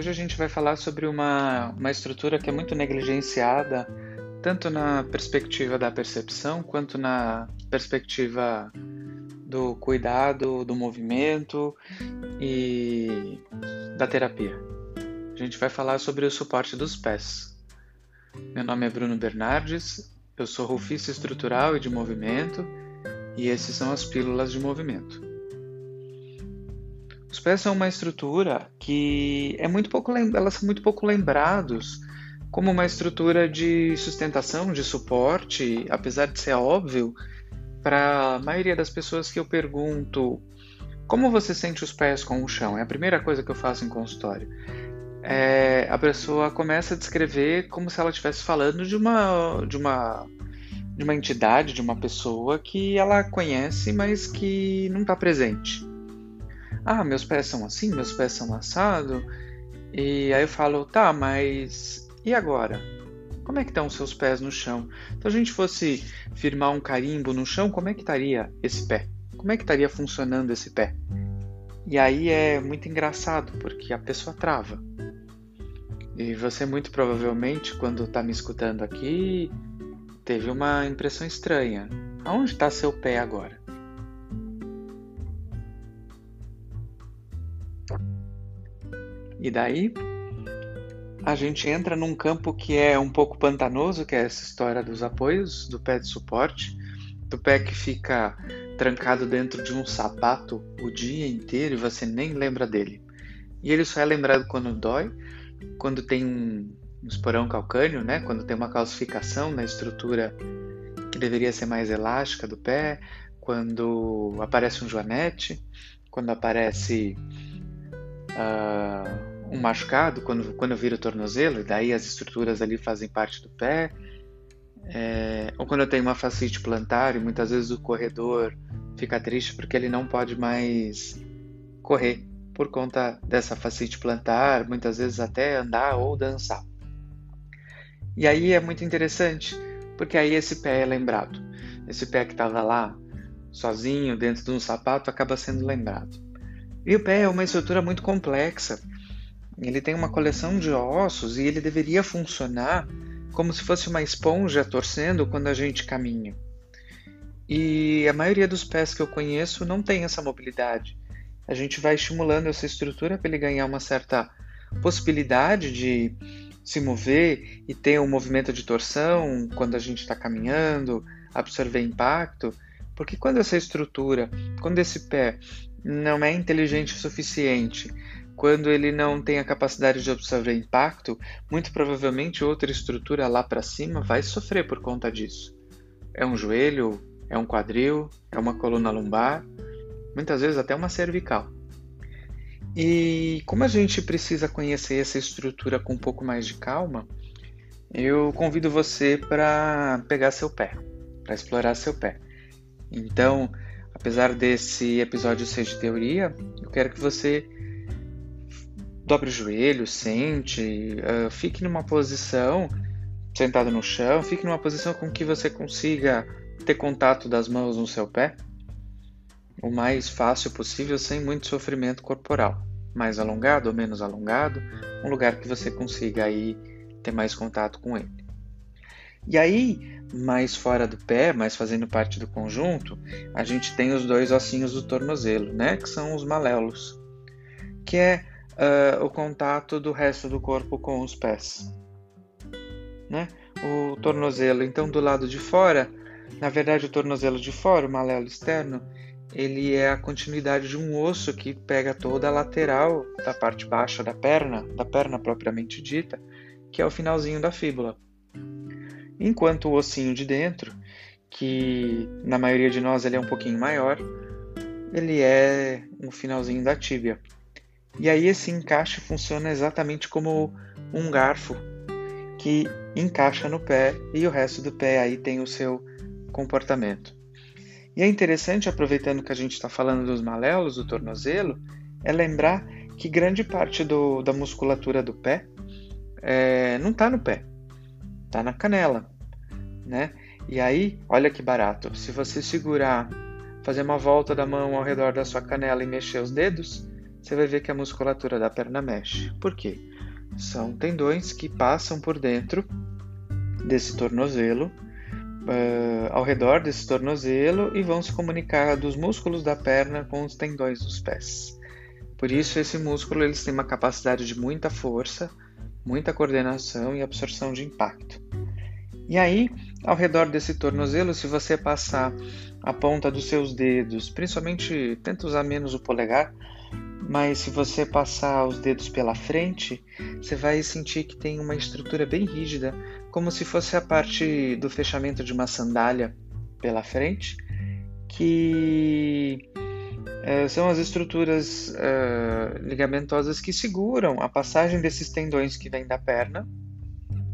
Hoje a gente vai falar sobre uma, uma estrutura que é muito negligenciada, tanto na perspectiva da percepção, quanto na perspectiva do cuidado, do movimento e da terapia. A gente vai falar sobre o suporte dos pés. Meu nome é Bruno Bernardes, eu sou rufista estrutural e de movimento, e esses são as pílulas de movimento. Os pés são uma estrutura que é muito pouco, elas são muito pouco lembrados como uma estrutura de sustentação, de suporte, apesar de ser óbvio, para a maioria das pessoas que eu pergunto como você sente os pés com o chão? É a primeira coisa que eu faço em consultório. É, a pessoa começa a descrever como se ela estivesse falando de uma, de uma de uma entidade, de uma pessoa que ela conhece, mas que não está presente ah, meus pés são assim, meus pés são assado. E aí eu falo, tá, mas e agora? Como é que estão os seus pés no chão? Se a gente fosse firmar um carimbo no chão, como é que estaria esse pé? Como é que estaria funcionando esse pé? E aí é muito engraçado, porque a pessoa trava. E você muito provavelmente, quando está me escutando aqui, teve uma impressão estranha. Aonde está seu pé agora? E daí a gente entra num campo que é um pouco pantanoso, que é essa história dos apoios, do pé de suporte, do pé que fica trancado dentro de um sapato o dia inteiro e você nem lembra dele. E ele só é lembrado quando dói, quando tem um esporão calcâneo, né? quando tem uma calcificação na estrutura que deveria ser mais elástica do pé, quando aparece um joanete, quando aparece uh, um machucado, quando, quando viro o tornozelo, e daí as estruturas ali fazem parte do pé, é, ou quando eu tenho uma fascite plantar e muitas vezes o corredor fica triste porque ele não pode mais correr por conta dessa fascite plantar, muitas vezes até andar ou dançar. E aí é muito interessante, porque aí esse pé é lembrado. Esse pé que estava lá sozinho dentro de um sapato acaba sendo lembrado. E o pé é uma estrutura muito complexa, ele tem uma coleção de ossos e ele deveria funcionar como se fosse uma esponja torcendo quando a gente caminha. E a maioria dos pés que eu conheço não tem essa mobilidade. A gente vai estimulando essa estrutura para ele ganhar uma certa possibilidade de se mover e ter um movimento de torção quando a gente está caminhando, absorver impacto, porque quando essa estrutura, quando esse pé não é inteligente o suficiente quando ele não tem a capacidade de absorver impacto, muito provavelmente outra estrutura lá para cima vai sofrer por conta disso. É um joelho, é um quadril, é uma coluna lombar, muitas vezes até uma cervical. E como a gente precisa conhecer essa estrutura com um pouco mais de calma, eu convido você para pegar seu pé, para explorar seu pé. Então, apesar desse episódio ser de teoria, eu quero que você dobre o joelho, sente, uh, fique numa posição sentado no chão, fique numa posição com que você consiga ter contato das mãos no seu pé o mais fácil possível, sem muito sofrimento corporal. Mais alongado ou menos alongado, um lugar que você consiga aí ter mais contato com ele. E aí, mais fora do pé, mais fazendo parte do conjunto, a gente tem os dois ossinhos do tornozelo, né, que são os maléolos, que é uh, o contato do resto do corpo com os pés. Né? O tornozelo, então, do lado de fora, na verdade, o tornozelo de fora, o malelo externo, ele é a continuidade de um osso que pega toda a lateral da parte baixa da perna, da perna propriamente dita, que é o finalzinho da fíbula. Enquanto o ossinho de dentro, que na maioria de nós ele é um pouquinho maior, ele é um finalzinho da tíbia. E aí esse encaixe funciona exatamente como um garfo que encaixa no pé e o resto do pé aí tem o seu comportamento. E é interessante, aproveitando que a gente está falando dos maléolos do tornozelo, é lembrar que grande parte do, da musculatura do pé é, não está no pé, está na canela, né? E aí, olha que barato, se você segurar, fazer uma volta da mão ao redor da sua canela e mexer os dedos, você vai ver que a musculatura da perna mexe. Por quê? São tendões que passam por dentro desse tornozelo, uh, ao redor desse tornozelo e vão se comunicar dos músculos da perna com os tendões dos pés. Por isso esse músculo eles tem uma capacidade de muita força, muita coordenação e absorção de impacto. E aí, ao redor desse tornozelo, se você passar a ponta dos seus dedos, principalmente tenta usar menos o polegar, mas se você passar os dedos pela frente, você vai sentir que tem uma estrutura bem rígida, como se fosse a parte do fechamento de uma sandália pela frente, que é, são as estruturas é, ligamentosas que seguram a passagem desses tendões que vêm da perna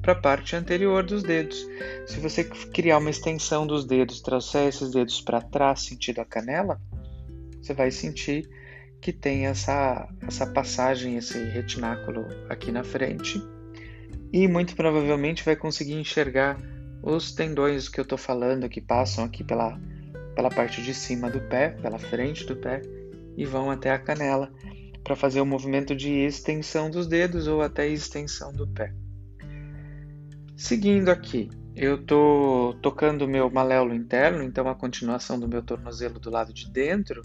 para a parte anterior dos dedos. Se você criar uma extensão dos dedos, trouxer esses dedos para trás, sentido a canela, você vai sentir que tem essa, essa passagem, esse retináculo aqui na frente. E muito provavelmente vai conseguir enxergar os tendões que eu estou falando que passam aqui pela, pela parte de cima do pé, pela frente do pé, e vão até a canela para fazer o movimento de extensão dos dedos ou até extensão do pé. Seguindo aqui, eu estou tocando o meu maléolo interno, então a continuação do meu tornozelo do lado de dentro.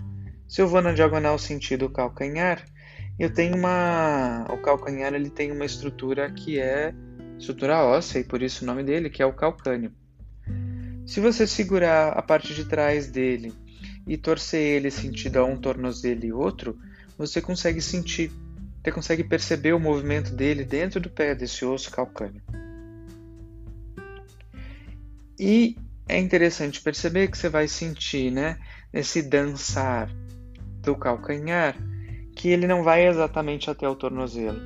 Se eu vou na diagonal sentido calcanhar, eu tenho uma. O calcanhar ele tem uma estrutura que é estrutura óssea, e por isso o nome dele, que é o calcânio. Se você segurar a parte de trás dele e torcer ele sentido a um tornozelo e outro, você consegue sentir, você consegue perceber o movimento dele dentro do pé desse osso calcânio. E é interessante perceber que você vai sentir, né, nesse dançar do calcanhar, que ele não vai exatamente até o tornozelo,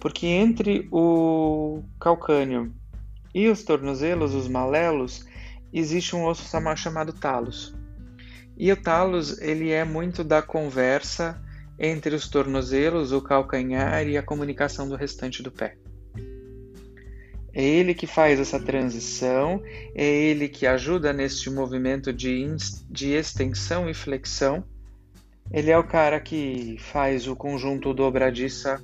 porque entre o calcânio e os tornozelos, os malelos, existe um osso chamado talos. E o talos, ele é muito da conversa entre os tornozelos, o calcanhar e a comunicação do restante do pé. É ele que faz essa transição, é ele que ajuda neste movimento de, de extensão e flexão. Ele é o cara que faz o conjunto dobradiça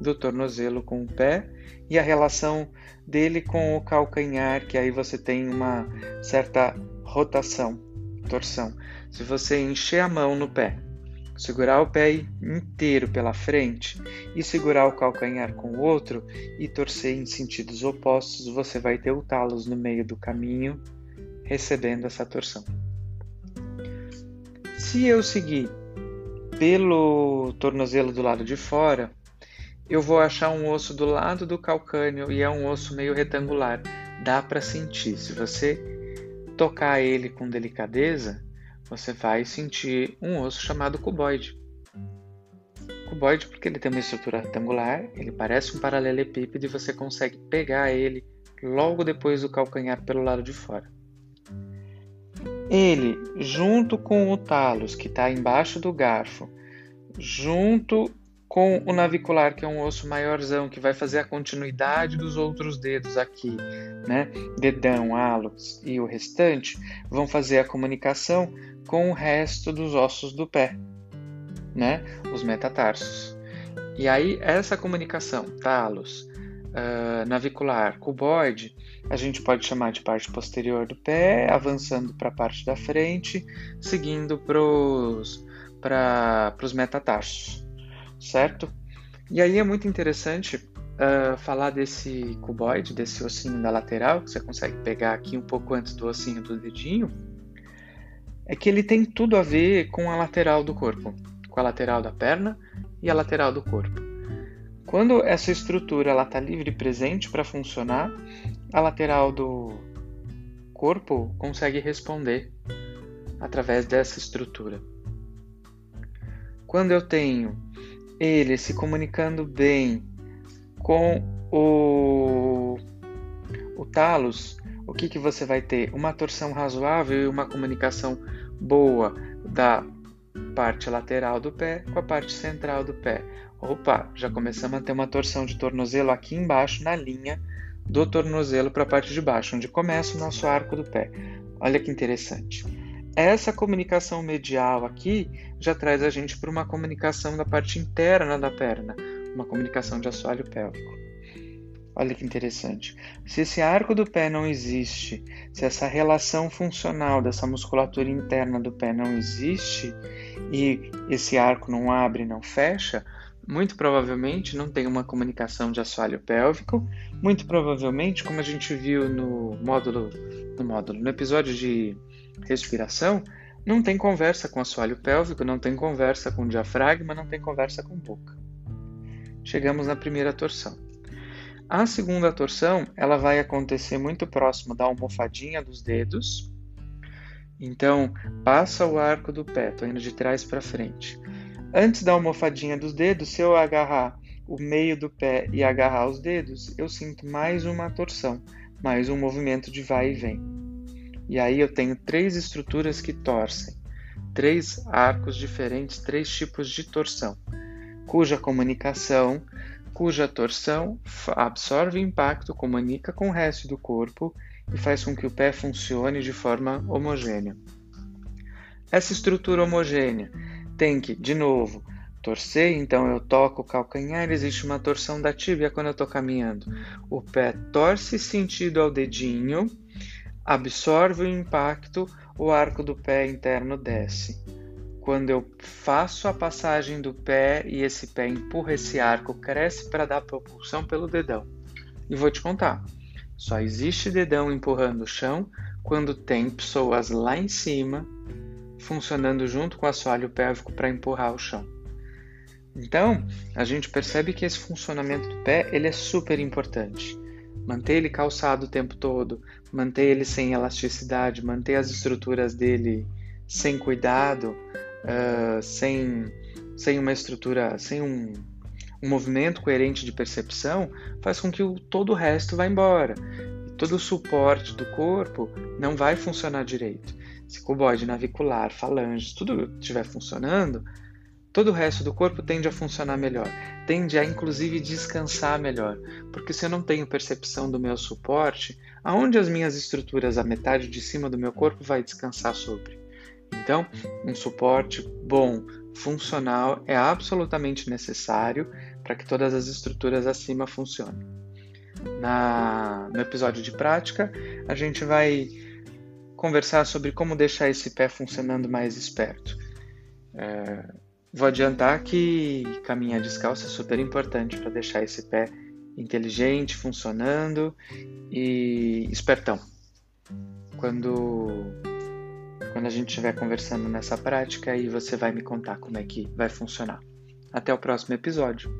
do tornozelo com o pé e a relação dele com o calcanhar, que aí você tem uma certa rotação, torção. Se você encher a mão no pé segurar o pé inteiro pela frente e segurar o calcanhar com o outro e torcer em sentidos opostos, você vai ter o talos no meio do caminho recebendo essa torção. Se eu seguir pelo tornozelo do lado de fora, eu vou achar um osso do lado do calcânio e é um osso meio retangular. Dá para sentir. Se você tocar ele com delicadeza, você vai sentir um osso chamado cuboide. Cuboide porque ele tem uma estrutura retangular, ele parece um paralelepípedo e você consegue pegar ele logo depois do calcanhar pelo lado de fora. Ele, junto com o talos, que está embaixo do garfo, junto com o navicular, que é um osso maiorzão, que vai fazer a continuidade dos outros dedos aqui, né? Dedão, hálux e o restante, vão fazer a comunicação com o resto dos ossos do pé, né? Os metatarsos. E aí, essa comunicação, talos, uh, navicular, cuboide, a gente pode chamar de parte posterior do pé, avançando para a parte da frente, seguindo para os metatarsos, certo? E aí é muito interessante uh, falar desse cuboide, desse ossinho da lateral, que você consegue pegar aqui um pouco antes do ossinho do dedinho, é que ele tem tudo a ver com a lateral do corpo, com a lateral da perna e a lateral do corpo. Quando essa estrutura está livre e presente para funcionar, a lateral do corpo consegue responder através dessa estrutura. Quando eu tenho ele se comunicando bem com o, o talos, o que, que você vai ter? Uma torção razoável e uma comunicação boa da parte lateral do pé com a parte central do pé. Opa, já começamos a ter uma torção de tornozelo aqui embaixo na linha do tornozelo para a parte de baixo, onde começa o nosso arco do pé. Olha que interessante. Essa comunicação medial aqui já traz a gente para uma comunicação da parte interna da perna, uma comunicação de assoalho pélvico. Olha que interessante. Se esse arco do pé não existe, se essa relação funcional dessa musculatura interna do pé não existe e esse arco não abre, não fecha, muito provavelmente não tem uma comunicação de assoalho pélvico. Muito provavelmente, como a gente viu no módulo, no módulo, no episódio de respiração, não tem conversa com assoalho pélvico, não tem conversa com diafragma, não tem conversa com boca. Chegamos na primeira torção. A segunda torção, ela vai acontecer muito próximo da almofadinha dos dedos. Então, passa o arco do pé, tô indo de trás para frente. Antes da almofadinha dos dedos, se eu agarrar o meio do pé e agarrar os dedos, eu sinto mais uma torção, mais um movimento de vai e vem. E aí eu tenho três estruturas que torcem, três arcos diferentes, três tipos de torção, cuja comunicação cuja torção absorve impacto, comunica com o resto do corpo e faz com que o pé funcione de forma homogênea. Essa estrutura homogênea tem que, de novo, torcer, então eu toco o calcanhar, existe uma torção da tíbia quando eu estou caminhando. O pé torce sentido ao dedinho, absorve o impacto, o arco do pé interno desce quando eu faço a passagem do pé e esse pé empurra esse arco, cresce para dar propulsão pelo dedão. E vou te contar, só existe dedão empurrando o chão quando tem pessoas lá em cima funcionando junto com o assoalho pélvico para empurrar o chão. Então, a gente percebe que esse funcionamento do pé ele é super importante. Manter ele calçado o tempo todo, manter ele sem elasticidade, manter as estruturas dele sem cuidado, uh, sem, sem uma estrutura, sem um, um movimento coerente de percepção, faz com que o, todo o resto vá embora. Todo o suporte do corpo não vai funcionar direito. Se cuboide navicular, falanges, tudo estiver funcionando, todo o resto do corpo tende a funcionar melhor, tende a inclusive descansar melhor, porque se eu não tenho percepção do meu suporte, aonde as minhas estruturas, a metade de cima do meu corpo vai descansar sobre? Então, um suporte bom, funcional, é absolutamente necessário para que todas as estruturas acima funcionem. Na, no episódio de prática, a gente vai conversar sobre como deixar esse pé funcionando mais esperto. É, vou adiantar que caminhar descalço é super importante para deixar esse pé inteligente, funcionando e espertão. Quando quando a gente estiver conversando nessa prática, aí você vai me contar como é que vai funcionar. Até o próximo episódio.